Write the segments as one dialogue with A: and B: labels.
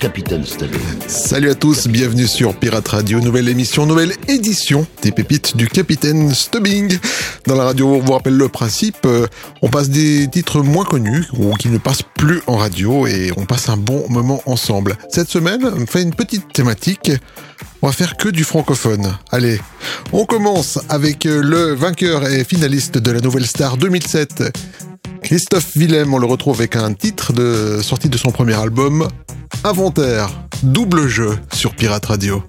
A: Capitaine Stubbing.
B: Salut à tous, bienvenue sur Pirate Radio, nouvelle émission, nouvelle édition des pépites du Capitaine Stubbing. Dans la radio, on vous rappelle le principe, euh, on passe des titres moins connus ou qui ne passent plus en radio et on passe un bon moment ensemble. Cette semaine, on fait une petite thématique. On va faire que du francophone. Allez, on commence avec euh, le vainqueur et finaliste de la Nouvelle Star 2007. Christophe Willem, on le retrouve avec un titre de sortie de son premier album, Inventaire, double jeu sur Pirate Radio.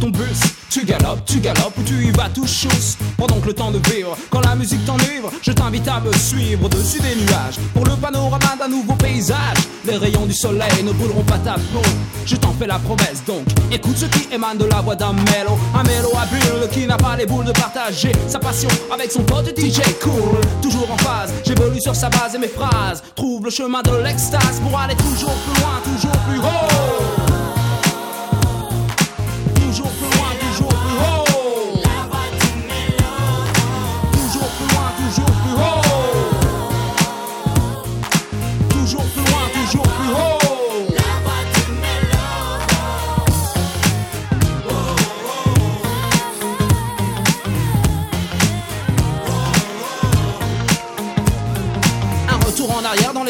C: Ton bus. Tu galopes, tu galopes ou tu y vas tout chousse. Pendant que le temps de vivre, quand la musique t'invite à me suivre au-dessus des nuages. Pour le panorama d'un nouveau paysage, les rayons du soleil ne brûleront pas ta peau. Je t'en fais la promesse donc, écoute ce qui émane de la voix d'un mélo. Un à qui n'a pas les boules de partager sa passion avec son pote DJ Cool. Toujours en phase, j'évolue sur sa base et mes phrases. Trouve le chemin de l'extase pour aller toujours plus loin, toujours plus haut.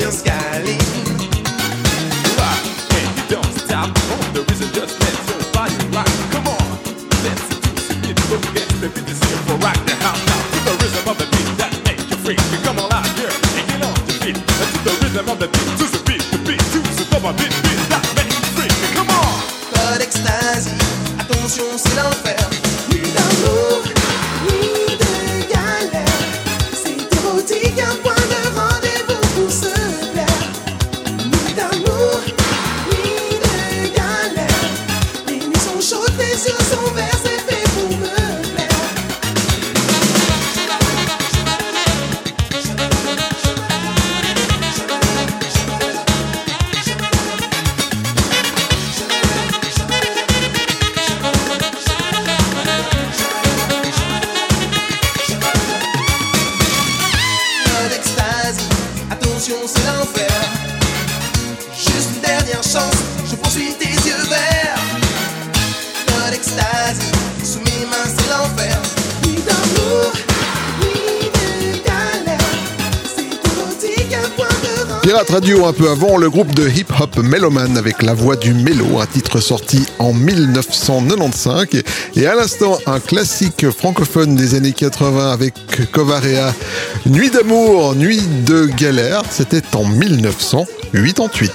D: Deus
E: que radio un peu avant, le groupe de hip-hop Meloman avec la voix du mélo, un titre sorti en 1995. Et à l'instant, un classique francophone des années 80 avec Covarea, Nuit d'amour, Nuit de galère, c'était en 1988.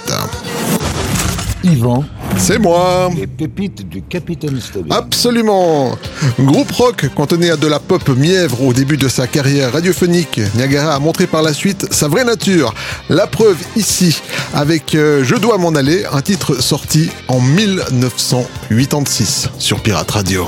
A: Yvan,
E: c'est moi.
A: Les pépites du Capitaine
E: Absolument. Groupe rock cantonné à de la pop mièvre au début de sa carrière radiophonique, Niagara a montré par la suite sa vraie nature. La preuve ici avec euh, Je dois m'en aller, un titre sorti en 1986 sur Pirate Radio.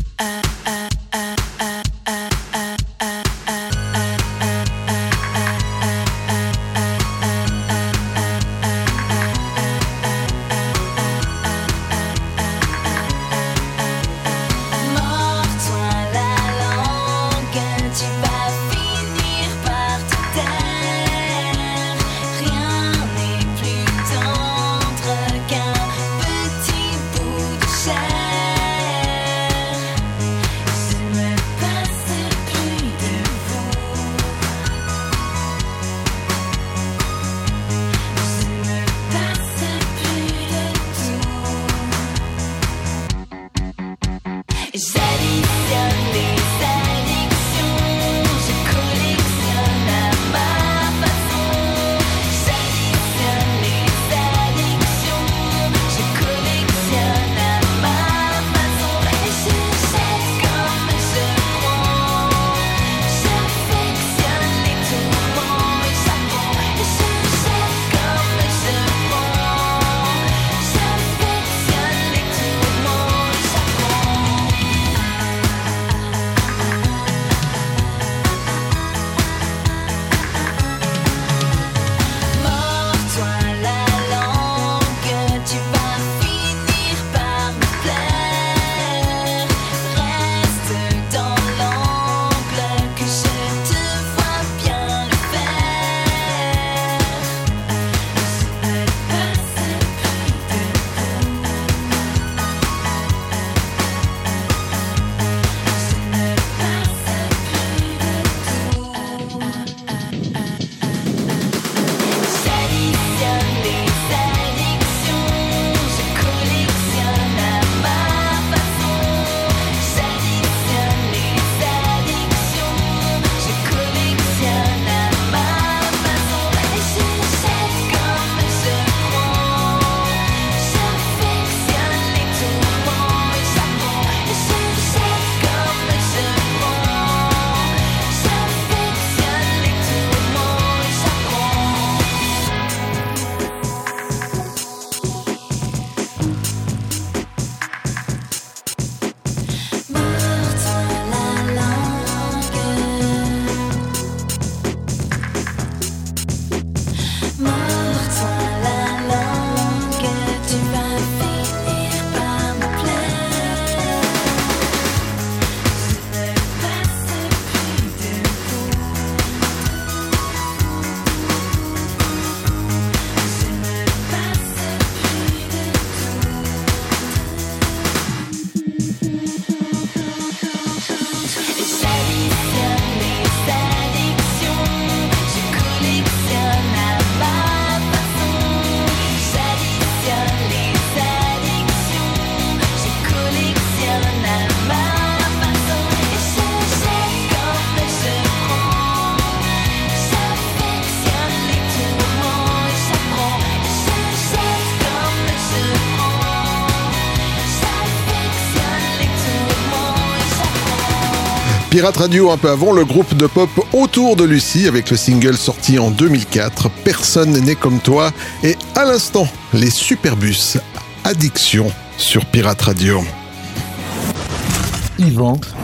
F: Pirate Radio un peu avant, le groupe de pop Autour de Lucie avec le single sorti en 2004, Personne n'est comme toi, et à l'instant, les Superbus, Addiction sur Pirate Radio.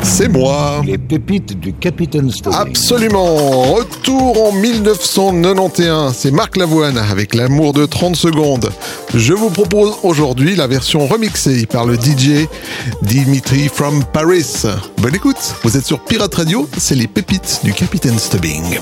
F: C'est moi.
G: Les pépites du Capitaine Stubbing.
F: Absolument. Retour en 1991. C'est Marc Lavoine avec l'amour de 30 secondes. Je vous propose aujourd'hui la version remixée par le DJ Dimitri from Paris. Bonne écoute. Vous êtes sur Pirate Radio. C'est les pépites du Capitaine Stubbing.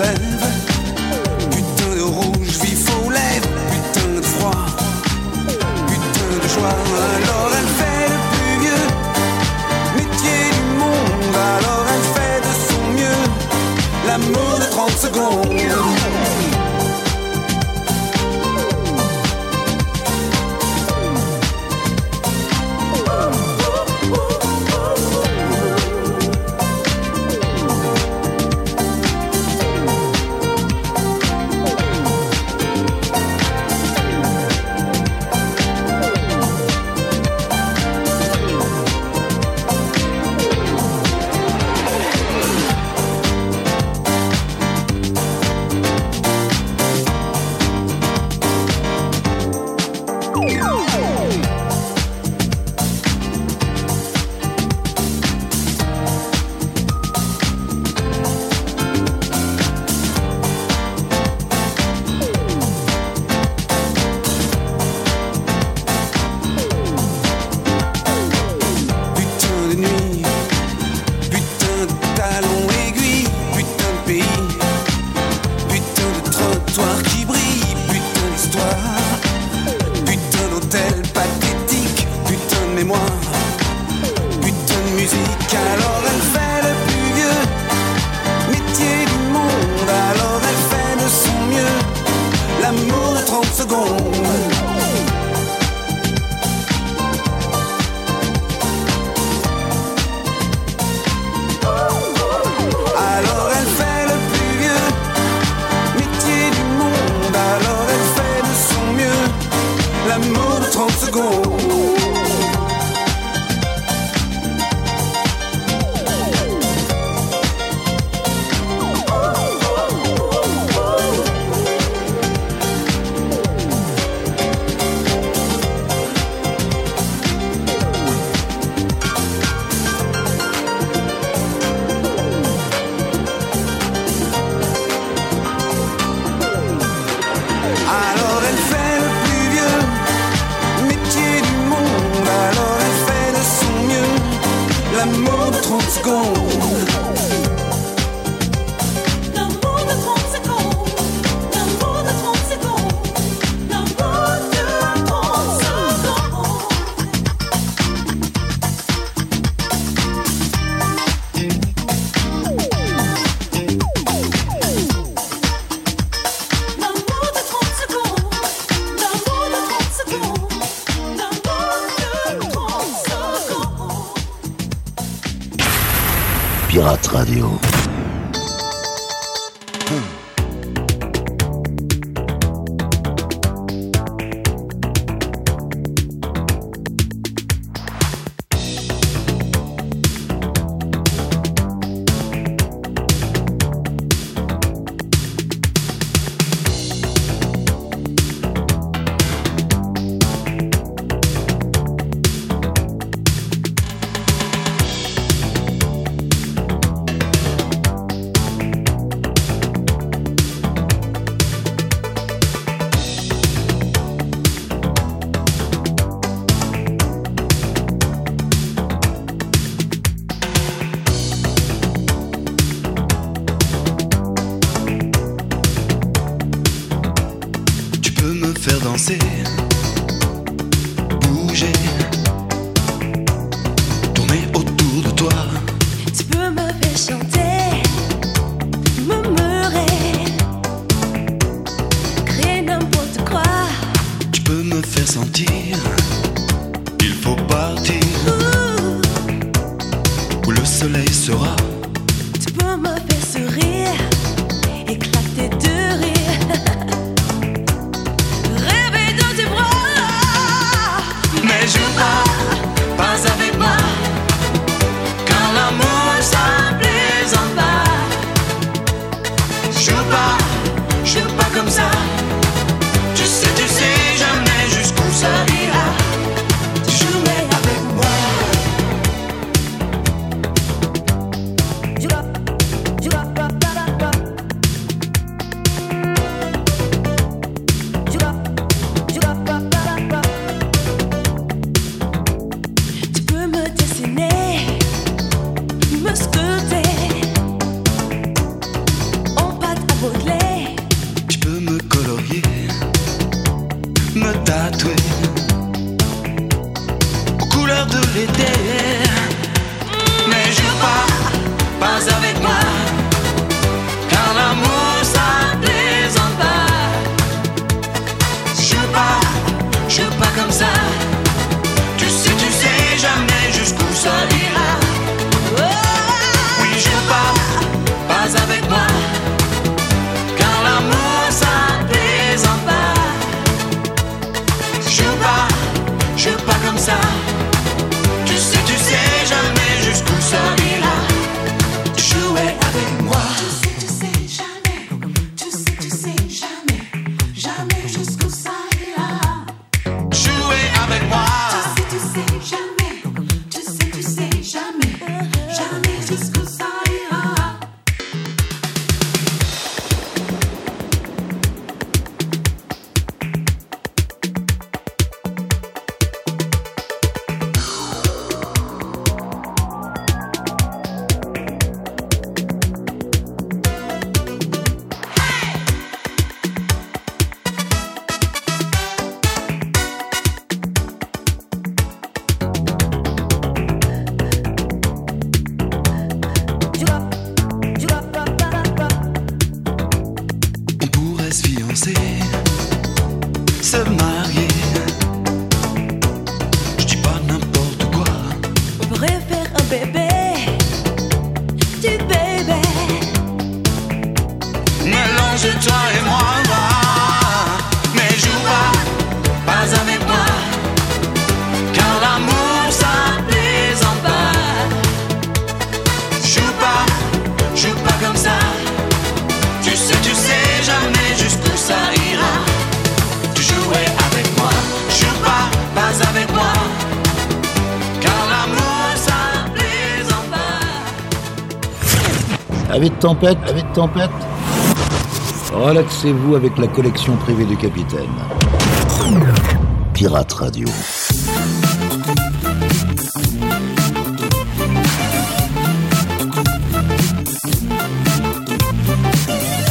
G: then tempête, tempête. Relaxez-vous avec la collection privée du capitaine. Pirate Radio.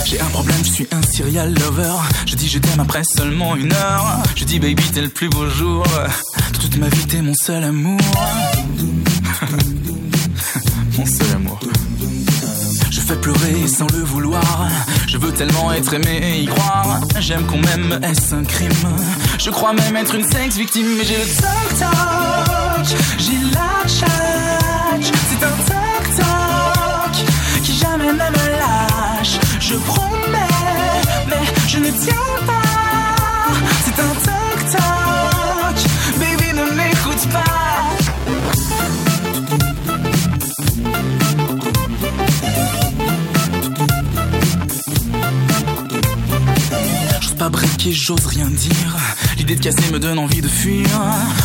C: J'ai un problème, je suis un serial lover. Je dis je t'aime après seulement une heure. Je dis baby t'es le plus beau jour. Toute ma vie t'es mon seul amour. Sans le vouloir. Je veux tellement être aimé et y croire. J'aime qu'on m'aime, est-ce un crime? Je crois même être une sexe victime, mais j'ai le toc toc. J'ai la tchatch. C'est un toc toc qui jamais ne me lâche. Je promets, mais je ne tiens pas. Breaker, j'ose rien dire. L'idée de casser me donne envie de fuir.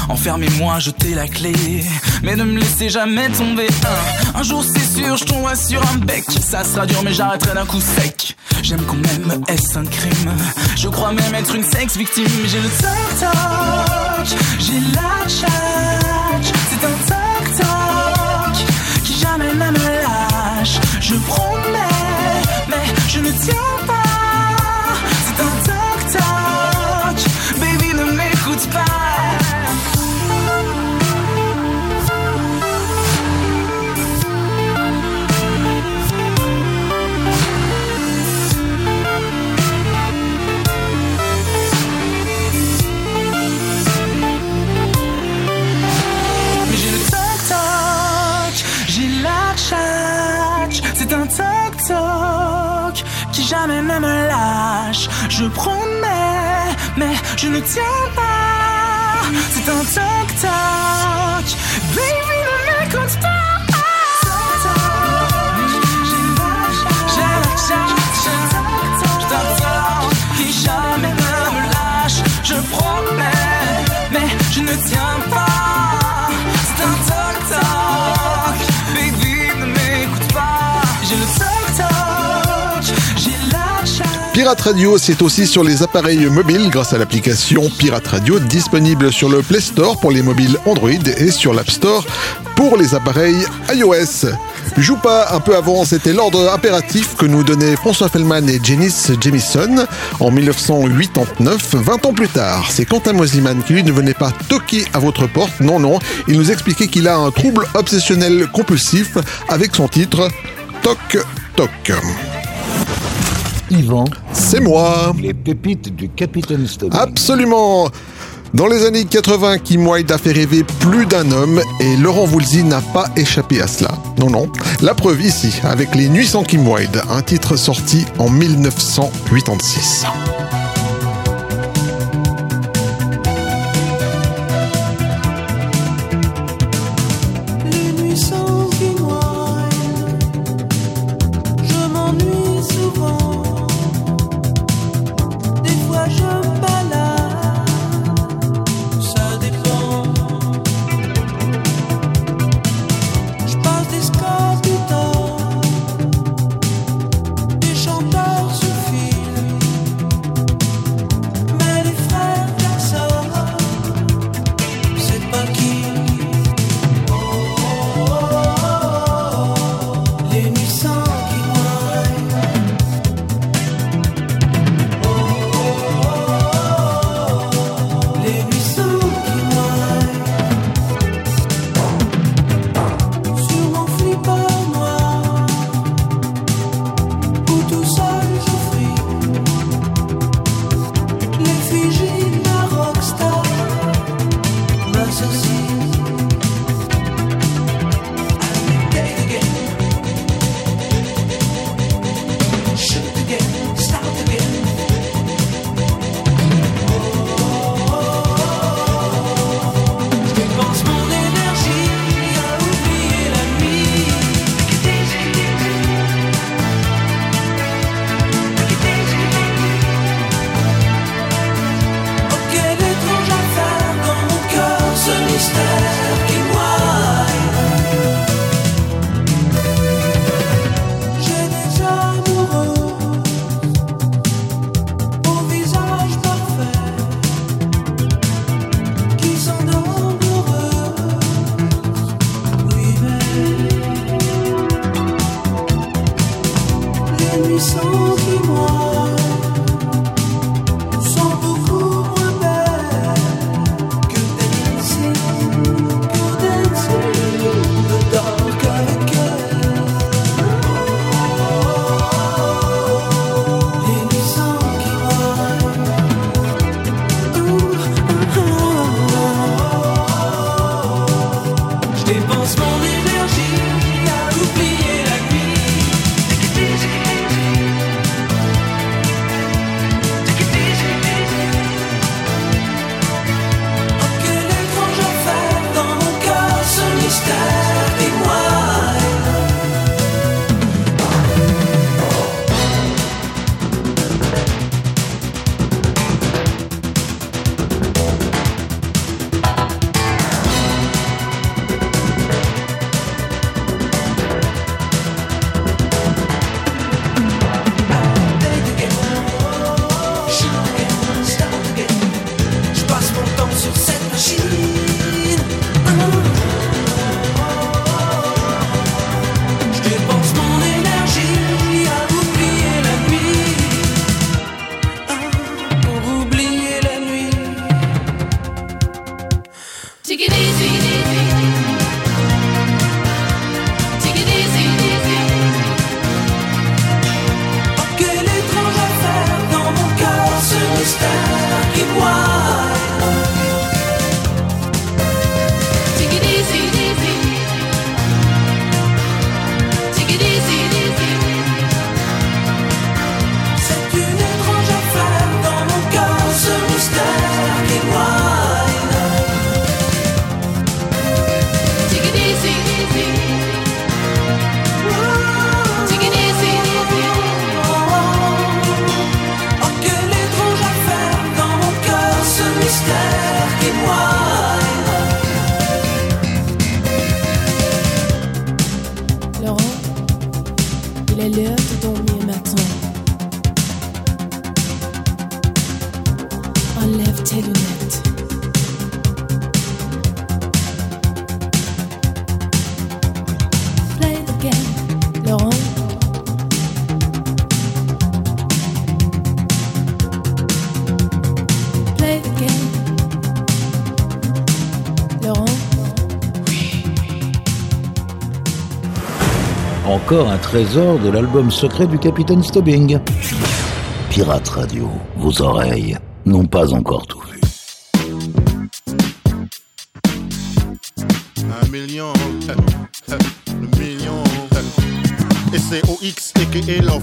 C: Enfermez-moi, jetez la clé. Mais ne me laissez jamais tomber. Un, jour c'est sûr, je tomberai sur un bec. Ça sera dur, mais j'arrêterai d'un coup sec. J'aime qu'on m'aime, est-ce un crime? Je crois même être une sexe victime. J'ai le toc, j'ai la tchatch. C'est un toc qui jamais ne me lâche. Je promets, mais je ne tiens pas. Qui jamais ne me lâche. Je promets, mais je ne tiens pas. C'est un toc
F: Pirate Radio, c'est aussi sur les appareils mobiles grâce à l'application Pirate Radio disponible sur le Play Store pour les mobiles Android et sur l'App Store pour les appareils iOS.
H: Joue pas un peu avant, c'était l'ordre impératif que nous donnaient François Fellman et Janice Jamison en 1989, 20 ans plus tard. C'est Quentin Mosiman qui lui ne venait pas toquer à votre porte, non non, il nous expliquait qu'il a un trouble obsessionnel compulsif avec son titre Toc Toc.
A: Yvan,
H: C'est moi
A: les pépites du Capitaine Stubbing.
H: Absolument Dans les années 80, Kim Wilde a fait rêver plus d'un homme et Laurent Voulzy n'a pas échappé à cela. Non, non. La preuve ici, avec Les Nuits sans Kim Wilde, un titre sorti en 1986.
G: Encore un trésor de l'album secret du capitaine Stubbing. Pirate Radio, vos oreilles n'ont pas encore tout vu.
I: Un million, million. Et c'est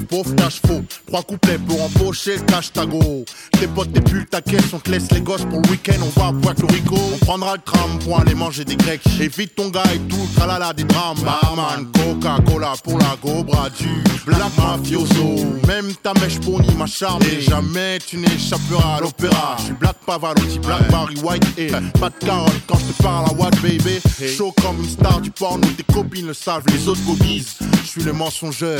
I: pauvre cash faux. Trois couplets pour empocher le cash tago. Tes potes, tes pulls, ta caisse, on te laisse les gosses pour le week-end. On va à Puerto Rico. On prendra le tram pour aller manger des grecs. Évite ton gars et tout, tralala des drames. Barman, Coca-Cola pour la Cobra du Black Mafioso. Même ta mèche pony m'a charmé. Jamais tu n'échapperas à l'opéra. Je suis Black Pavarotti, Black Barry White et pas de carotte quand je te parle à what baby. Chaud comme une star du porno, tes copines le savent, les autres gobies. Je suis le mensongeur.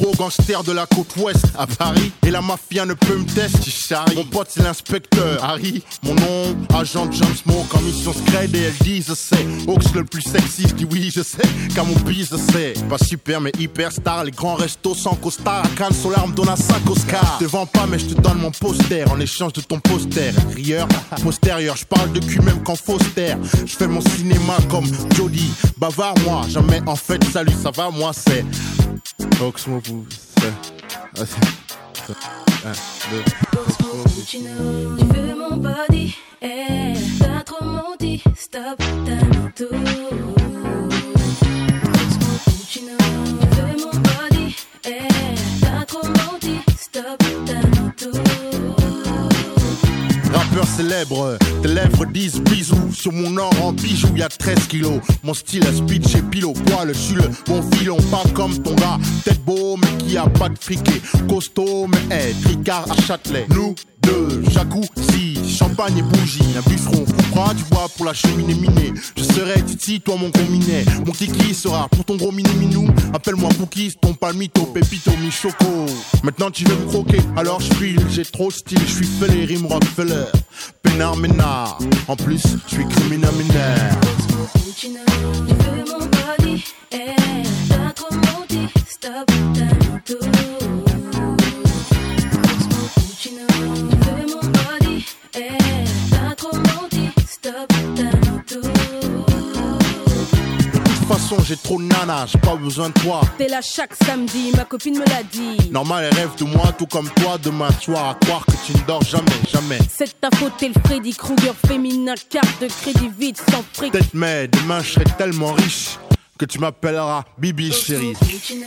I: gros gangster de la côte ouest à Paris. Et la mafia ne peut me tester, Mon pote c'est l'inspecteur Harry. Mon nom, agent John Smoke en mission scred. Et elle dit je sais. Ox le plus sexy, je dis oui je sais. Car mon bise je sais. Pas super mais hyper star Les grands restos sans costard. À Cannes sur l'arme donne à 5 Oscars Je te vends pas mais je te donne mon poster. En échange de ton poster. Rieur, postérieur. Je parle de cul même qu'en Foster. Je fais mon cinéma comme Jody. Bavard moi, jamais en fait Salut ça va moi c'est Deux.
B: Puccino, tu veux mon body, eh, t'as trop menti, stop, t'aimes tout.
I: Célèbre, tes lèvres disent bisous. Sur mon or en bijoux, y a 13 kilos. Mon style à speed chez Pilo, poil, je suis le bon filon, pas comme ton gars. Tête beau, mais qui a pas de friquet. Costaud, mais hey, tricard à Châtelet. Nous deux, jacuzzi, champagne et bougie. Un bûcheron coupera du bois pour la cheminée minée. Je serai Titi, toi mon combiné. Mon kiki sera pour ton gros mini minou. Appelle-moi Cookies, ton palmito, pépito, mi-choco. Maintenant tu veux me croquer, alors je file. J'ai trop style, je suis fêlé, rime Rockefeller. Pénard, ménard. En plus, je suis criminel mineur.
B: Tu veux mon body, eh,
I: façon, j'ai trop de nana, j'ai pas besoin de toi.
J: T'es là chaque samedi, ma copine me l'a dit.
I: Normal, elle rêve de moi, tout comme toi. Demain soir, à croire que tu ne dors jamais, jamais.
J: C'est ta faute, t'es le Freddy Krueger féminin, carte de crédit vide, sans fric.
I: Peut-être, mais demain, je serai tellement riche que tu m'appelleras Bibi chérie.
B: Puccino,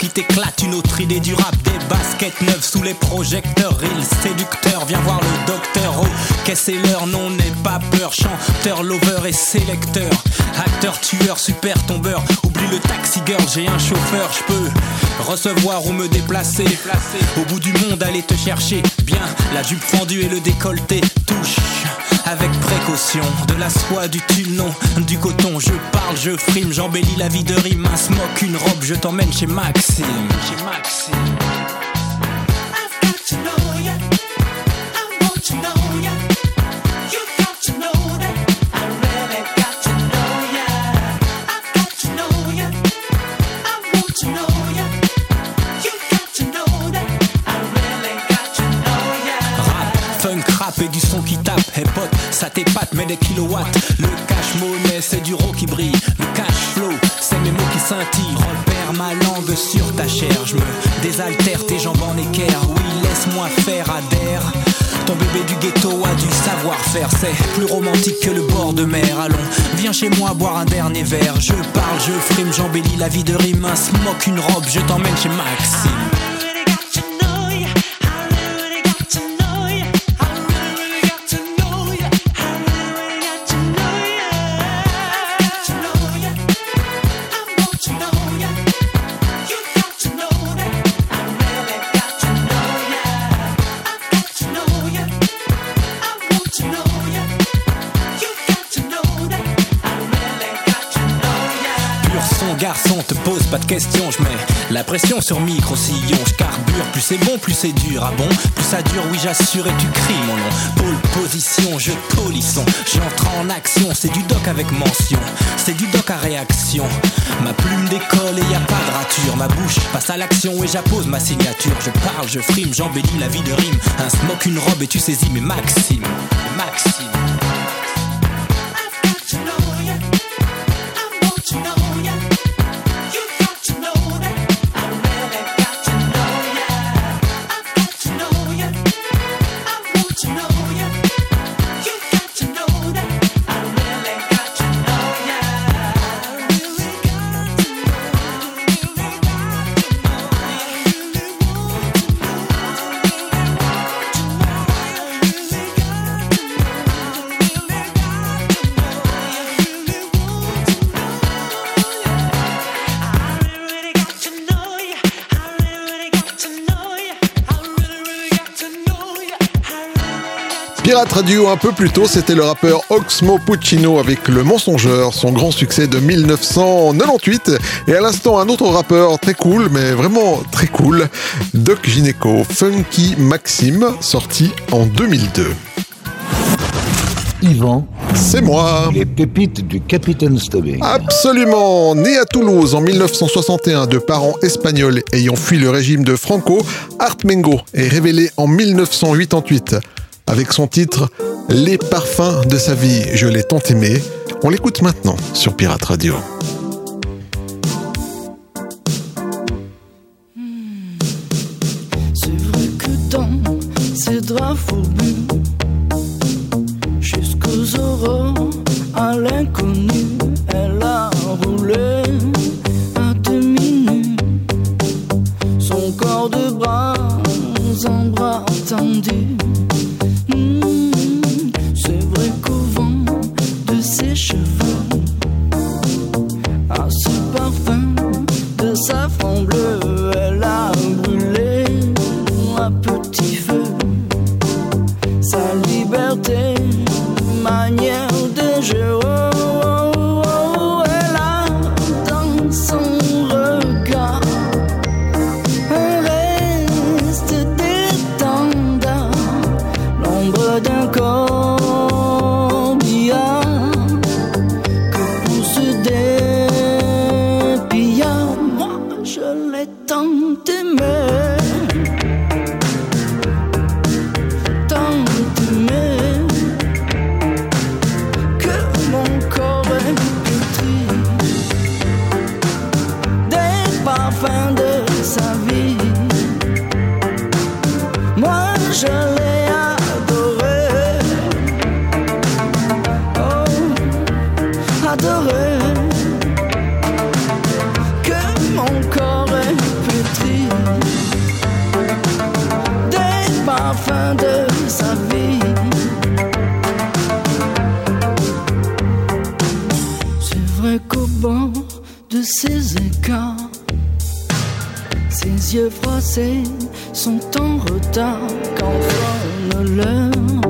K: qui t'éclatent, une autre idée du rap, des baskets neuves sous les projecteurs, real séducteur, viens voir le docteur, oh, qu'est-ce c'est l'heure, non, n'aie pas peur, chanteur, lover et sélecteur, acteur, tueur, super tombeur, oublie le taxi girl, j'ai un chauffeur, je peux recevoir ou me déplacer, au bout du monde, aller te chercher, bien, la jupe fendue et le décolleté, touche avec précaution De la soie, du tulle, non, du coton Je parle, je frime, j'embellis la vie de rime Un smoke, une robe, je t'emmène chez Maxime. Chez Maxime ça t'épate, mais des kilowatts Le cash monnaie, c'est du raw qui brille Le cash flow, c'est mes mots qui scintillent Repère ma langue sur ta chair Je me désaltère, tes jambes en équerre Oui, laisse-moi faire, adhère Ton bébé du ghetto a du savoir-faire, c'est plus romantique que le bord de mer. Allons, viens chez moi boire un dernier verre. Je parle, je frime, j'embellis la vie de rime. Un smoke, une robe, je t'emmène chez Maxime. Te pose pas de questions, je mets la pression sur micro sillon, je carbure, plus c'est bon, plus c'est dur, ah bon? Plus ça dure, oui j'assure et tu cries mon nom. Pôle position, je polisson, j'entre en action, c'est du doc avec mention, c'est du doc à réaction. Ma plume décolle et y a pas de rature, ma bouche passe à l'action et j'appose ma signature. Je parle, je frime, j'embellis la vie de rime. Un smoke, une robe et tu saisis mes Maxime Maxime
F: Pirate Radio un peu plus tôt, c'était le rappeur Oxmo Puccino avec Le Mensongeur, son grand succès de 1998. Et à l'instant, un autre rappeur très cool, mais vraiment très cool, Doc Gineco, Funky Maxime, sorti en 2002.
G: Yvan,
F: C'est moi
G: les pépites du Capitaine Stubbing.
F: Absolument Né à Toulouse en 1961 de parents espagnols ayant fui le régime de Franco, Art Mengo est révélé en 1988 avec son titre Les parfums de sa vie, je l'ai tant aimé. On l'écoute maintenant sur Pirate Radio.
H: Fourbus, ses yeux froissés sont en retard quand sonne l'heure. de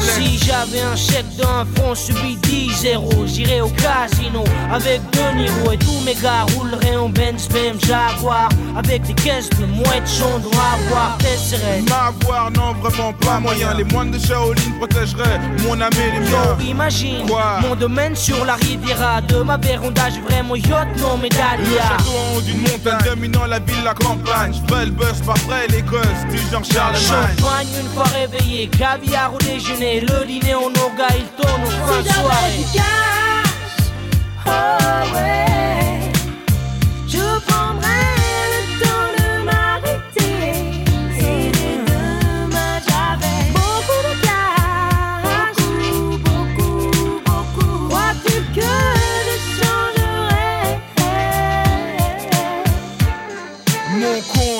B: Si j'avais
L: un chèque
M: d'un front subi 10 zéros, j'irais au casino avec De Niro et tous mes gars rouleraient en Benz, même Jaguar avec des caisses de mouettes jaune doit avoir t'essaierais.
L: M'avoir, non, vraiment pas moyen. Les moines de Shaolin protégeraient mon âme et les miens.
M: Yo, imagine
L: Quoi?
M: mon domaine sur la Riviera de ma Véronda, j'ai vraiment yacht, non
L: Le
M: médailla.
L: château en haut d'une montagne dominant la ville, la campagne. J'fais le buzz par près les gosses, du genre Charlemagne.
M: Champagne une fois réveillé, caviar au déjeuner, le dîner en orga, il tourne au fin de soirée.
B: Du cash,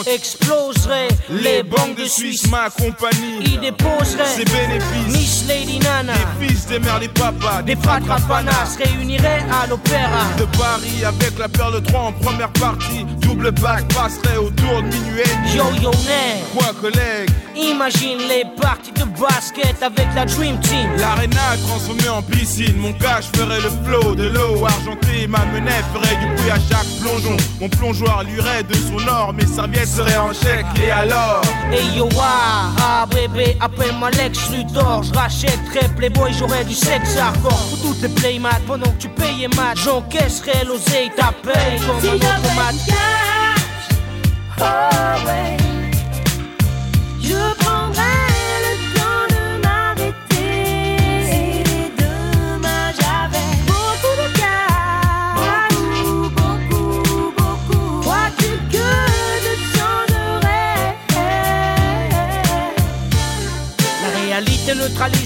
L: compte,
M: exploserait
L: les banques de Suisse, ma compagnie.
M: Il déposerait
L: ses bénéfices.
M: Miss Lady Nana,
L: Des fils, des mères, des papas,
M: des fratras panas réuniraient à l'opéra.
L: De Paris avec la perle 3 en première partie. Double bac passerait autour de minuit.
M: Yo yo né,
L: Quoi, collègue
M: imagine les parties de basket avec la Dream Team.
L: L'arena transformée en piscine, mon cash ferait le flot de l'eau argentée, ma menace ferait du bruit à chaque plongeon. Mon plongeoir luirait de son or, mes serviettes seraient en chèque. Et alors?
M: Hey yo ah, ah bébé, appelle-moi Lex Luthor Je rachèterais Playboy, j'aurais du sexe hardcore Pour toutes les playmats, pendant que tu payais match J'encaisserais l'oseille, ta paye comme
B: Si
M: un
B: j'avais
M: automate.
B: du cash,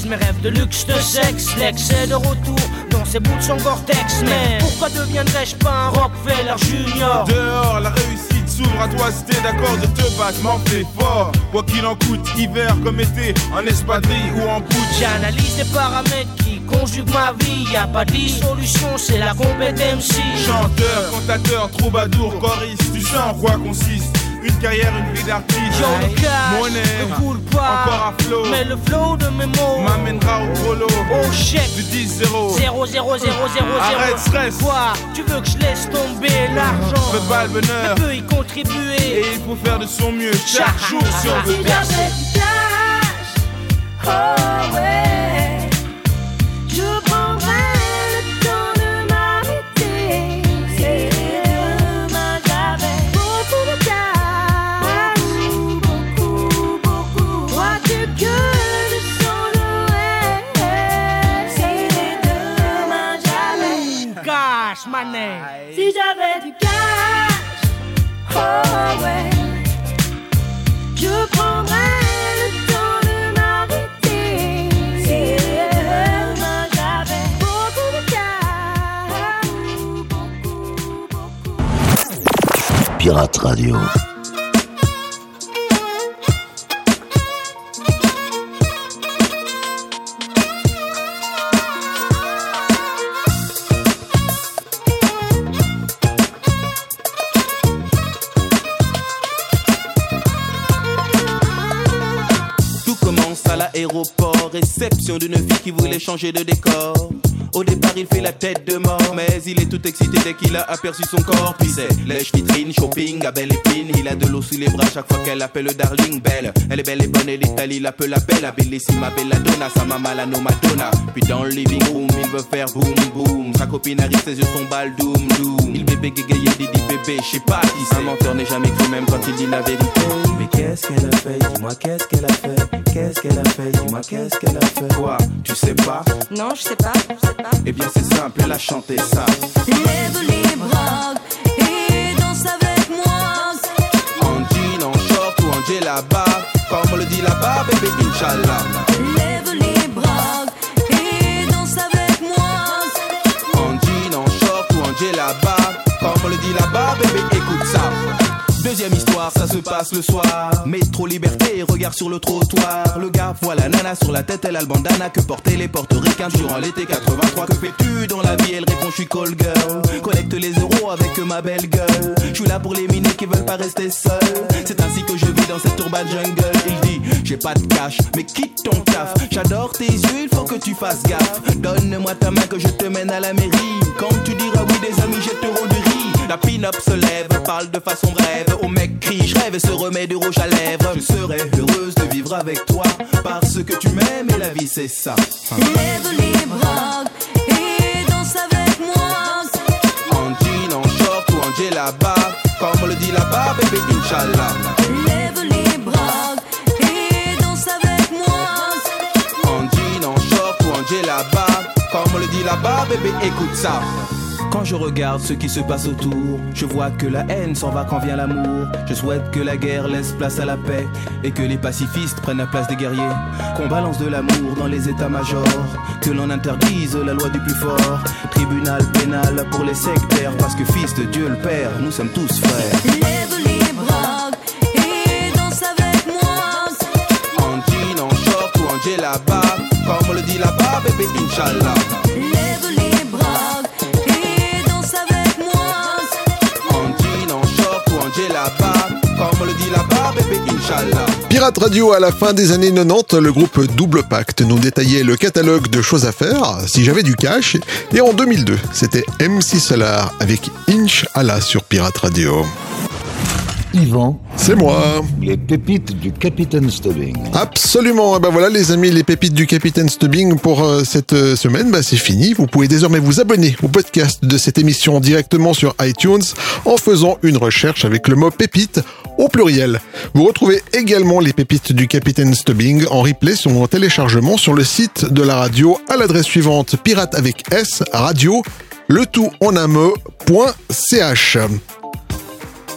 M: mes rêves de luxe, de sexe. Lex est de retour dans ses bouts de son Gore-Tex Mais pourquoi deviendrais-je pas un Rockefeller Junior?
L: Dehors, la réussite s'ouvre à toi. Si t'es d'accord de te battre, m'en fais fort. Quoi qu'il en coûte, hiver comme été, en espadrille ou en poutre.
M: J'analyse les paramètres qui conjuguent ma vie. Y a pas de solution, c'est la compétence.
L: Chanteur, cantateur, troubadour, choriste, tu sais en quoi consiste une carrière, une vie d'artiste.
M: Yo, le cash
L: Monnaie,
M: ne coule pas
L: encore à flot.
M: Mais le flow de mes mots
L: m'amènera au prolo.
M: Au chèque
L: de 10 0
M: 0 0 0 0 0
L: Arrête, stress.
M: Quoi Tu veux que je laisse tomber l'argent?
L: Fais pas le bonheur.
M: Peut y contribuer
L: Et il faut faire de son mieux chaque jour si on veut
B: Si
L: percer.
B: j'avais du cash, oh ouais, Radio. Tout
G: commence à
N: l'aéroport, réception d'une fille qui voulait changer de décor. Au départ, il fait la tête de mort, mais il est tout excité dès qu'il a aperçu son corps. Puis c'est lèche vitrine, shopping, à belle épine. Il a de l'eau sous les bras chaque fois qu'elle appelle le darling belle. Elle est belle et bonne et l'Italie l'appelle la belle. Bellissima belladonna, sa maman la no Madonna. Puis dans le living room, il veut faire boum boum. Sa copine arrive, ses yeux sont bal doum doum. Il bébé gégayé, dit bébé, je sais pas qui c'est. Un menteur n'est jamais cru même quand il dit la vérité. Mais qu'est-ce qu'elle a fait? Dis-moi qu'est-ce qu'elle a fait? Qu'est-ce qu'elle a fait? Dis-moi qu'est-ce qu'elle a fait? Quoi? Tu sais pas?
O: Non, je sais pas, je sais pas.
N: Eh bien c'est simple, elle a chanté ça.
B: Lève les bras et danse avec moi.
N: En jean, en short ou en djellaba Comme on le dit là-bas, bébé, Inch'Allah.
B: Lève les bras et danse avec moi.
N: En jean, en short ou en djellaba Comme on le dit là-bas, bébé, écoute ça Deuxième histoire, ça se passe le soir. Métro liberté, regard sur le trottoir. Le gars voit la nana sur la tête, elle a le bandana que portaient les portoricains durant l'été 83. Que fais-tu dans la vie? Elle répond, je suis call girl. Collecte les euros avec ma belle gueule. Je suis là pour les minés qui veulent pas rester seuls. C'est ainsi que je vis dans cette urban jungle. Il dit, j'ai pas de cash, mais quitte ton taf. J'adore tes yeux, il faut que tu fasses gaffe. Donne-moi ta main que je te mène à la mairie. Quand tu diras oui, des amis jetteront du riz. La pin-up se lève, parle de façon brève. Au mec crie, je rêve et se remet du rouge à lèvres. Je serai heureuse de vivre avec toi. Parce que tu m'aimes et la vie c'est ça.
B: Lève les bras et danse avec moi.
N: En jean, en short ou en djellaba. Comme on le dit là-bas, bébé, Inch'Allah.
B: Lève les bras et danse avec moi.
N: En jean, en short ou en djellaba. Comme on le dit là-bas, bébé, écoute ça. Quand je regarde ce qui se passe autour, je vois que la haine s'en va quand vient l'amour. Je souhaite que la guerre laisse place à la paix et que les pacifistes prennent la place des guerriers. Qu'on balance de l'amour dans les états-majors, que l'on interdise la loi du plus fort. Tribunal pénal pour les sectaires, parce que fils de Dieu le Père, nous sommes tous frères.
B: Lève les bras et danse avec moi.
N: En jean, en short ou en djellaba, comme on le dit là-bas, bébé, Inch'Allah.
B: Lève les
N: Inch'Allah.
F: Pirate Radio, à la fin des années 90, le groupe Double Pacte nous détaillait le catalogue de choses à faire si j'avais du cash. Et en 2002, c'était MC Solar avec Inch Allah sur Pirate Radio.
G: Yvan.
F: C'est moi.
G: Les pépites du Capitaine Stubbing.
F: Absolument. Et ben voilà, les amis, les pépites du Capitaine Stubbing pour euh, cette euh, semaine, bah, c'est fini. Vous pouvez désormais vous abonner au podcast de cette émission directement sur iTunes en faisant une recherche avec le mot pépite au pluriel. Vous retrouvez également les pépites du Capitaine Stubbing en replay sur mon téléchargement sur le site de la radio à l'adresse suivante pirate avec S radio le tout en un mot, point .ch.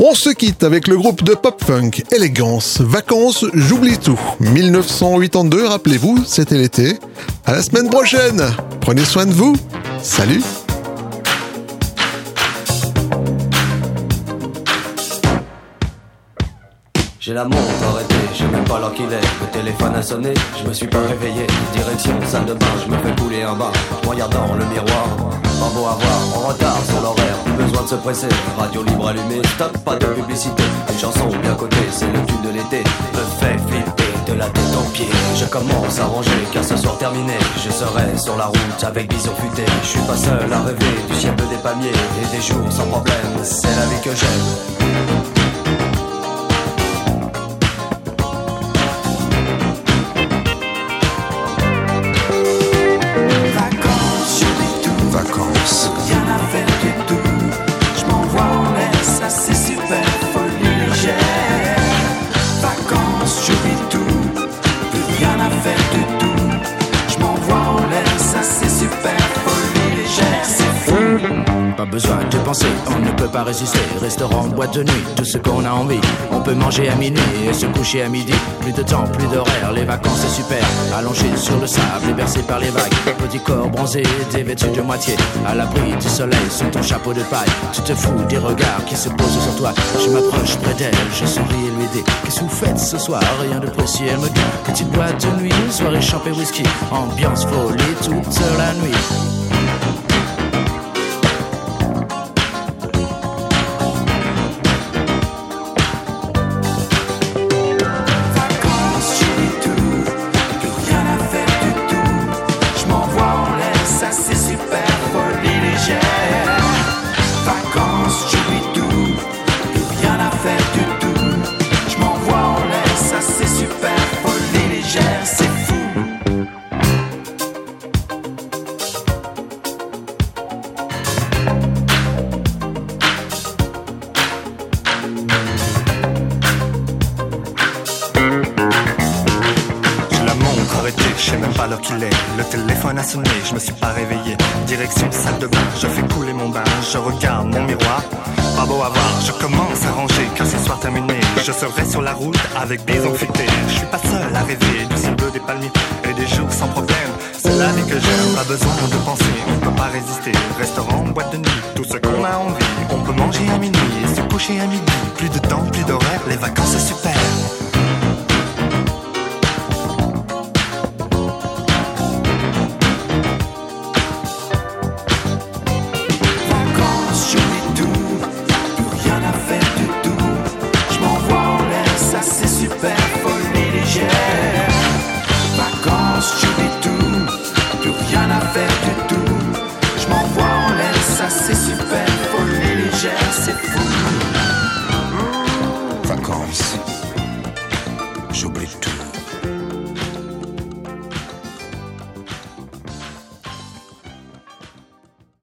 F: On se quitte avec le groupe de pop-funk Élégance, Vacances, J'oublie tout. 1982, rappelez-vous, c'était l'été. À la semaine prochaine. Prenez soin de vous. Salut.
P: J'ai la montre arrêtée, je sais même pas l'heure qu'il est. Le téléphone a sonné, je me suis pas réveillé. Direction salle de bain, je me fais couler un bain. Regardant le miroir, pas beau à voir, en retard sur l'horaire. De se presser, radio libre allumée, stop, pas de publicité. Une chanson bien cotée, c'est le tube de l'été. Me fait flipper de la tête aux pieds. Je commence à ranger car ce soir terminé. Je serai sur la route avec vision futée. Je suis pas seul à rêver du ciel des palmiers et des jours sans problème. C'est la vie que j'aime.
Q: Pas besoin de penser, on ne peut pas résister. Restaurant, boîte de nuit, tout ce qu'on a envie. On peut manger à minuit et se coucher à midi. Plus de temps, plus d'horaire, les vacances c'est super. Allongé sur le sable et bercé par les vagues. Petit corps bronzé, dévêtu de moitié. À l'abri du soleil, sous ton chapeau de paille. Tu te fous des regards qui se posent sur toi. Je m'approche près d'elle, je souris et lui dis Qu'est-ce que vous faites ce soir? Rien de précis, elle me dit Petite boîte de nuit, soirée champée whisky. Ambiance folie toute la nuit.